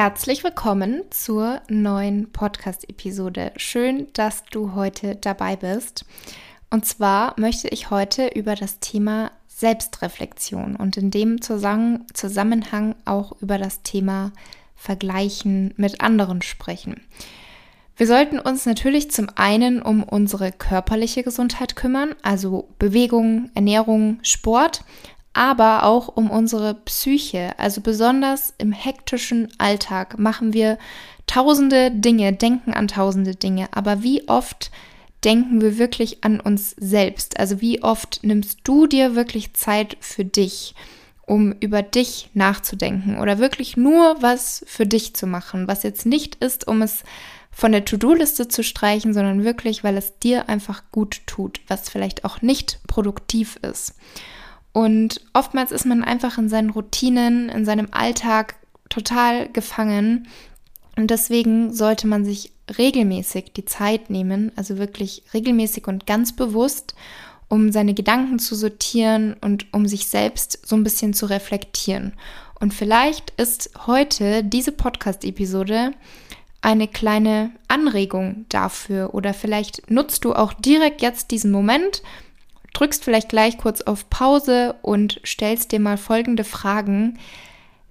Herzlich willkommen zur neuen Podcast-Episode. Schön, dass du heute dabei bist. Und zwar möchte ich heute über das Thema Selbstreflexion und in dem Zusammenhang auch über das Thema Vergleichen mit anderen sprechen. Wir sollten uns natürlich zum einen um unsere körperliche Gesundheit kümmern, also Bewegung, Ernährung, Sport, aber auch um unsere Psyche. Also besonders im hektischen Alltag machen wir tausende Dinge, denken an tausende Dinge. Aber wie oft denken wir wirklich an uns selbst? Also wie oft nimmst du dir wirklich Zeit für dich? um über dich nachzudenken oder wirklich nur was für dich zu machen, was jetzt nicht ist, um es von der To-Do-Liste zu streichen, sondern wirklich, weil es dir einfach gut tut, was vielleicht auch nicht produktiv ist. Und oftmals ist man einfach in seinen Routinen, in seinem Alltag total gefangen. Und deswegen sollte man sich regelmäßig die Zeit nehmen, also wirklich regelmäßig und ganz bewusst, um seine Gedanken zu sortieren und um sich selbst so ein bisschen zu reflektieren. Und vielleicht ist heute diese Podcast-Episode eine kleine Anregung dafür oder vielleicht nutzt du auch direkt jetzt diesen Moment drückst vielleicht gleich kurz auf Pause und stellst dir mal folgende Fragen.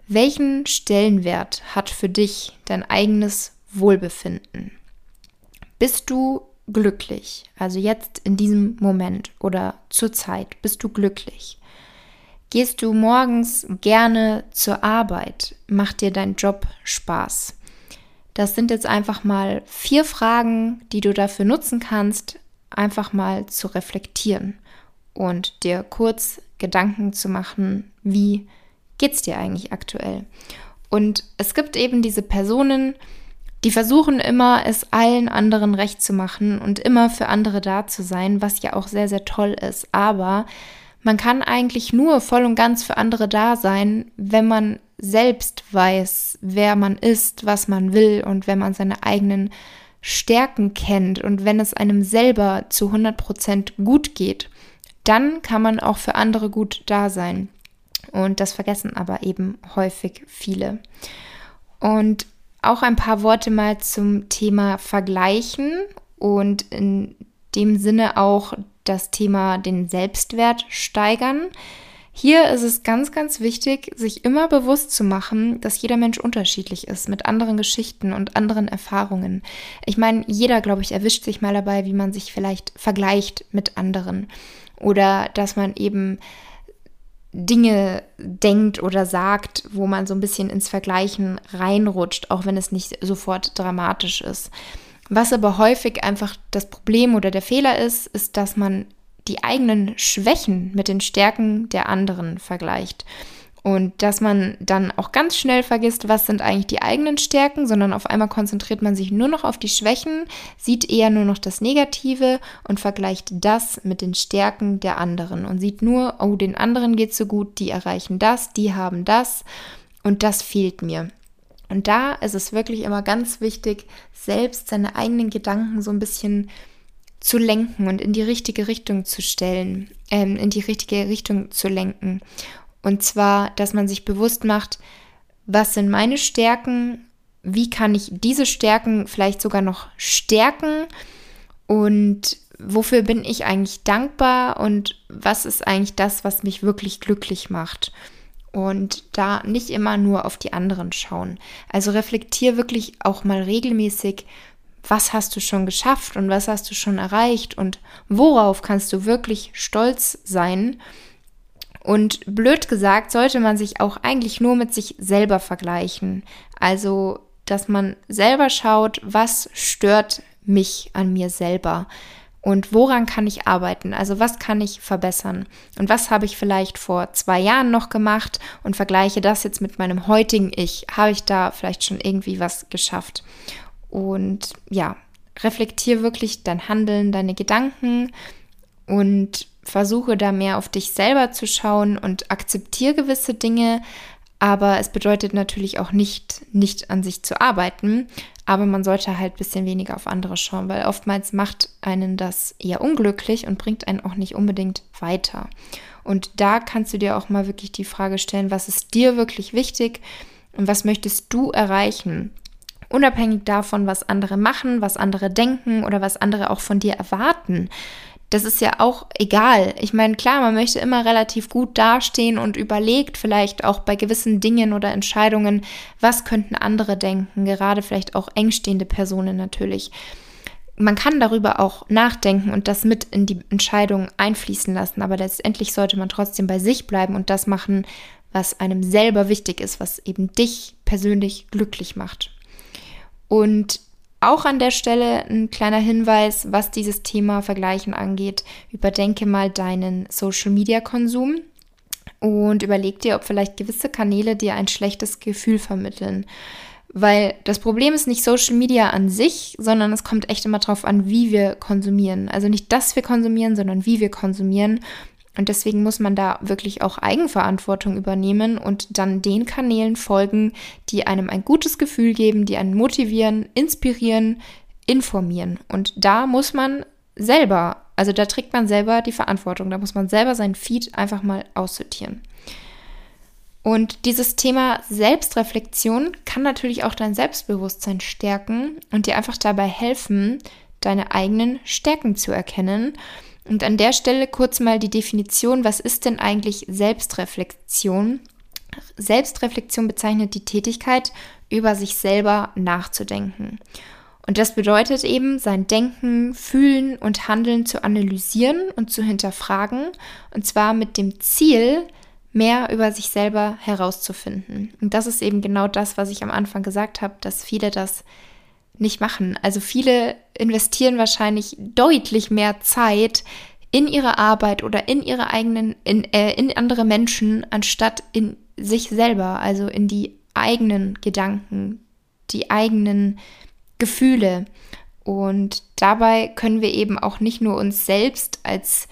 Welchen Stellenwert hat für dich dein eigenes Wohlbefinden? Bist du glücklich? Also jetzt in diesem Moment oder zur Zeit, bist du glücklich? Gehst du morgens gerne zur Arbeit? Macht dir dein Job Spaß? Das sind jetzt einfach mal vier Fragen, die du dafür nutzen kannst, einfach mal zu reflektieren und dir kurz Gedanken zu machen, wie geht's dir eigentlich aktuell? Und es gibt eben diese Personen, die versuchen immer, es allen anderen recht zu machen und immer für andere da zu sein, was ja auch sehr, sehr toll ist. Aber man kann eigentlich nur voll und ganz für andere da sein, wenn man selbst weiß, wer man ist, was man will und wenn man seine eigenen Stärken kennt und wenn es einem selber zu 100 Prozent gut geht dann kann man auch für andere gut da sein. Und das vergessen aber eben häufig viele. Und auch ein paar Worte mal zum Thema Vergleichen und in dem Sinne auch das Thema den Selbstwert steigern. Hier ist es ganz, ganz wichtig, sich immer bewusst zu machen, dass jeder Mensch unterschiedlich ist mit anderen Geschichten und anderen Erfahrungen. Ich meine, jeder, glaube ich, erwischt sich mal dabei, wie man sich vielleicht vergleicht mit anderen oder dass man eben Dinge denkt oder sagt, wo man so ein bisschen ins Vergleichen reinrutscht, auch wenn es nicht sofort dramatisch ist. Was aber häufig einfach das Problem oder der Fehler ist, ist, dass man die eigenen Schwächen mit den Stärken der anderen vergleicht. Und dass man dann auch ganz schnell vergisst, was sind eigentlich die eigenen Stärken, sondern auf einmal konzentriert man sich nur noch auf die Schwächen, sieht eher nur noch das Negative und vergleicht das mit den Stärken der anderen und sieht nur, oh, den anderen geht so gut, die erreichen das, die haben das und das fehlt mir. Und da ist es wirklich immer ganz wichtig, selbst seine eigenen Gedanken so ein bisschen zu lenken und in die richtige Richtung zu stellen, ähm, in die richtige Richtung zu lenken. Und zwar, dass man sich bewusst macht, was sind meine Stärken, wie kann ich diese Stärken vielleicht sogar noch stärken und wofür bin ich eigentlich dankbar und was ist eigentlich das, was mich wirklich glücklich macht. Und da nicht immer nur auf die anderen schauen. Also reflektier wirklich auch mal regelmäßig, was hast du schon geschafft und was hast du schon erreicht und worauf kannst du wirklich stolz sein und blöd gesagt, sollte man sich auch eigentlich nur mit sich selber vergleichen. Also, dass man selber schaut, was stört mich an mir selber und woran kann ich arbeiten? Also, was kann ich verbessern? Und was habe ich vielleicht vor zwei Jahren noch gemacht und vergleiche das jetzt mit meinem heutigen Ich? Habe ich da vielleicht schon irgendwie was geschafft? Und ja, reflektiere wirklich dein Handeln, deine Gedanken und versuche da mehr auf dich selber zu schauen und akzeptiere gewisse Dinge, aber es bedeutet natürlich auch nicht, nicht an sich zu arbeiten. Aber man sollte halt ein bisschen weniger auf andere schauen, weil oftmals macht einen das eher unglücklich und bringt einen auch nicht unbedingt weiter. Und da kannst du dir auch mal wirklich die Frage stellen, was ist dir wirklich wichtig? und was möchtest du erreichen? Unabhängig davon, was andere machen, was andere denken oder was andere auch von dir erwarten. Das ist ja auch egal. Ich meine, klar, man möchte immer relativ gut dastehen und überlegt vielleicht auch bei gewissen Dingen oder Entscheidungen, was könnten andere denken, gerade vielleicht auch engstehende Personen natürlich. Man kann darüber auch nachdenken und das mit in die Entscheidung einfließen lassen, aber letztendlich sollte man trotzdem bei sich bleiben und das machen, was einem selber wichtig ist, was eben dich persönlich glücklich macht. Und auch an der Stelle ein kleiner Hinweis, was dieses Thema Vergleichen angeht. Überdenke mal deinen Social-Media-Konsum und überleg dir, ob vielleicht gewisse Kanäle dir ein schlechtes Gefühl vermitteln. Weil das Problem ist nicht Social Media an sich, sondern es kommt echt immer darauf an, wie wir konsumieren. Also nicht, dass wir konsumieren, sondern wie wir konsumieren. Und deswegen muss man da wirklich auch Eigenverantwortung übernehmen und dann den Kanälen folgen, die einem ein gutes Gefühl geben, die einen motivieren, inspirieren, informieren. Und da muss man selber, also da trägt man selber die Verantwortung, da muss man selber sein Feed einfach mal aussortieren. Und dieses Thema Selbstreflexion kann natürlich auch dein Selbstbewusstsein stärken und dir einfach dabei helfen, deine eigenen Stärken zu erkennen und an der Stelle kurz mal die Definition, was ist denn eigentlich Selbstreflexion? Selbstreflexion bezeichnet die Tätigkeit, über sich selber nachzudenken. Und das bedeutet eben, sein Denken, Fühlen und Handeln zu analysieren und zu hinterfragen, und zwar mit dem Ziel, mehr über sich selber herauszufinden. Und das ist eben genau das, was ich am Anfang gesagt habe, dass viele das nicht machen. Also viele investieren wahrscheinlich deutlich mehr Zeit in ihre Arbeit oder in ihre eigenen, in, äh, in andere Menschen, anstatt in sich selber, also in die eigenen Gedanken, die eigenen Gefühle. Und dabei können wir eben auch nicht nur uns selbst als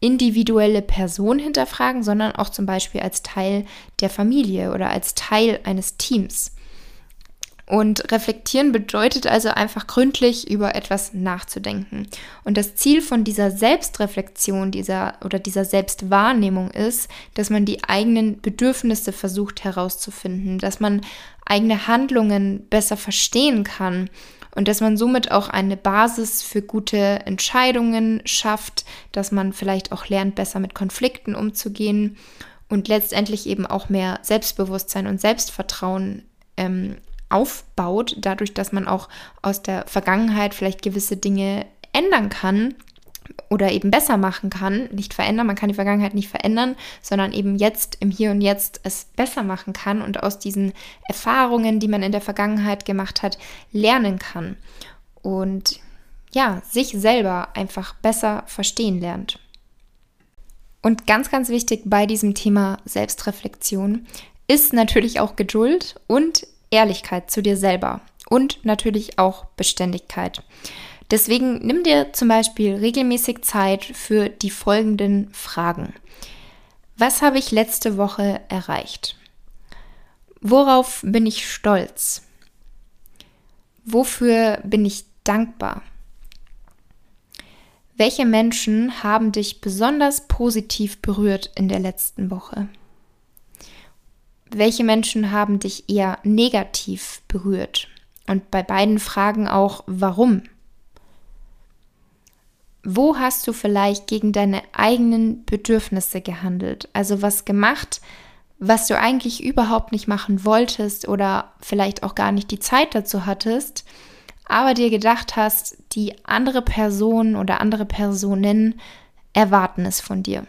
individuelle Person hinterfragen, sondern auch zum Beispiel als Teil der Familie oder als Teil eines Teams. Und reflektieren bedeutet also einfach gründlich über etwas nachzudenken. Und das Ziel von dieser Selbstreflexion, dieser oder dieser Selbstwahrnehmung ist, dass man die eigenen Bedürfnisse versucht herauszufinden, dass man eigene Handlungen besser verstehen kann und dass man somit auch eine Basis für gute Entscheidungen schafft, dass man vielleicht auch lernt, besser mit Konflikten umzugehen und letztendlich eben auch mehr Selbstbewusstsein und Selbstvertrauen ähm, aufbaut, dadurch, dass man auch aus der Vergangenheit vielleicht gewisse Dinge ändern kann oder eben besser machen kann, nicht verändern, man kann die Vergangenheit nicht verändern, sondern eben jetzt im Hier und Jetzt es besser machen kann und aus diesen Erfahrungen, die man in der Vergangenheit gemacht hat, lernen kann und ja, sich selber einfach besser verstehen lernt. Und ganz, ganz wichtig bei diesem Thema Selbstreflexion ist natürlich auch Geduld und Ehrlichkeit zu dir selber und natürlich auch Beständigkeit. Deswegen nimm dir zum Beispiel regelmäßig Zeit für die folgenden Fragen. Was habe ich letzte Woche erreicht? Worauf bin ich stolz? Wofür bin ich dankbar? Welche Menschen haben dich besonders positiv berührt in der letzten Woche? Welche Menschen haben dich eher negativ berührt? Und bei beiden Fragen auch, warum? Wo hast du vielleicht gegen deine eigenen Bedürfnisse gehandelt? Also was gemacht, was du eigentlich überhaupt nicht machen wolltest oder vielleicht auch gar nicht die Zeit dazu hattest, aber dir gedacht hast, die andere Person oder andere Personen erwarten es von dir.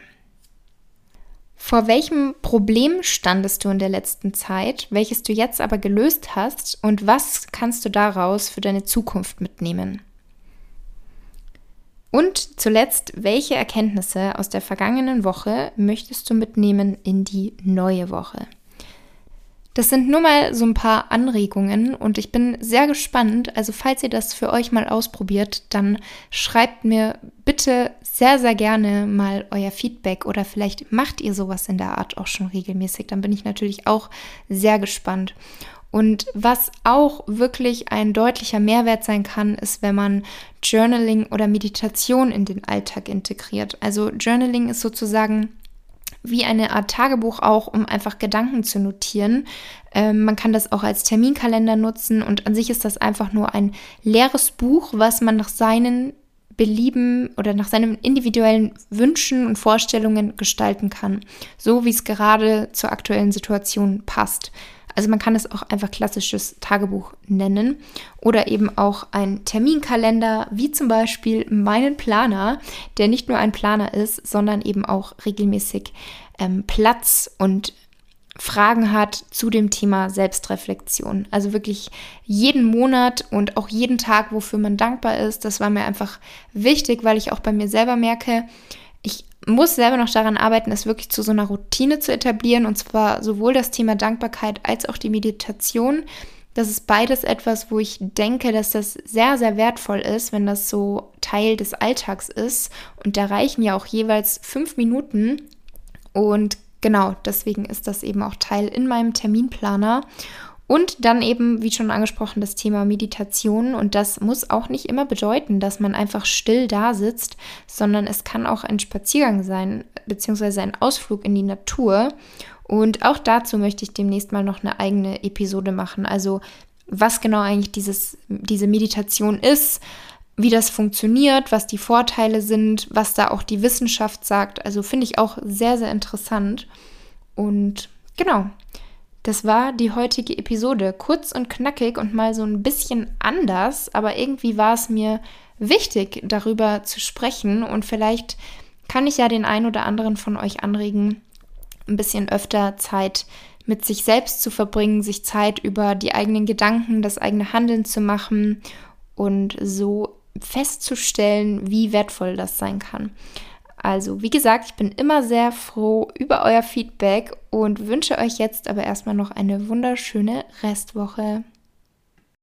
Vor welchem Problem standest du in der letzten Zeit, welches du jetzt aber gelöst hast und was kannst du daraus für deine Zukunft mitnehmen? Und zuletzt, welche Erkenntnisse aus der vergangenen Woche möchtest du mitnehmen in die neue Woche? Das sind nur mal so ein paar Anregungen und ich bin sehr gespannt. Also falls ihr das für euch mal ausprobiert, dann schreibt mir bitte sehr, sehr gerne mal euer Feedback oder vielleicht macht ihr sowas in der Art auch schon regelmäßig. Dann bin ich natürlich auch sehr gespannt. Und was auch wirklich ein deutlicher Mehrwert sein kann, ist, wenn man Journaling oder Meditation in den Alltag integriert. Also Journaling ist sozusagen wie eine Art Tagebuch auch, um einfach Gedanken zu notieren. Ähm, man kann das auch als Terminkalender nutzen und an sich ist das einfach nur ein leeres Buch, was man nach seinen Belieben oder nach seinen individuellen Wünschen und Vorstellungen gestalten kann, so wie es gerade zur aktuellen Situation passt. Also man kann es auch einfach klassisches Tagebuch nennen oder eben auch ein Terminkalender, wie zum Beispiel meinen Planer, der nicht nur ein Planer ist, sondern eben auch regelmäßig ähm, Platz und Fragen hat zu dem Thema Selbstreflexion. Also wirklich jeden Monat und auch jeden Tag, wofür man dankbar ist. Das war mir einfach wichtig, weil ich auch bei mir selber merke, ich muss selber noch daran arbeiten, es wirklich zu so einer Routine zu etablieren. Und zwar sowohl das Thema Dankbarkeit als auch die Meditation. Das ist beides etwas, wo ich denke, dass das sehr, sehr wertvoll ist, wenn das so Teil des Alltags ist. Und da reichen ja auch jeweils fünf Minuten. Und genau, deswegen ist das eben auch Teil in meinem Terminplaner. Und dann eben, wie schon angesprochen, das Thema Meditation. Und das muss auch nicht immer bedeuten, dass man einfach still da sitzt, sondern es kann auch ein Spaziergang sein, beziehungsweise ein Ausflug in die Natur. Und auch dazu möchte ich demnächst mal noch eine eigene Episode machen. Also was genau eigentlich dieses, diese Meditation ist, wie das funktioniert, was die Vorteile sind, was da auch die Wissenschaft sagt. Also finde ich auch sehr, sehr interessant. Und genau, das war die heutige Episode. Kurz und knackig und mal so ein bisschen anders, aber irgendwie war es mir wichtig, darüber zu sprechen und vielleicht kann ich ja den einen oder anderen von euch anregen, ein bisschen öfter Zeit mit sich selbst zu verbringen, sich Zeit über die eigenen Gedanken, das eigene Handeln zu machen und so festzustellen, wie wertvoll das sein kann. Also, wie gesagt, ich bin immer sehr froh über euer Feedback und wünsche euch jetzt aber erstmal noch eine wunderschöne Restwoche.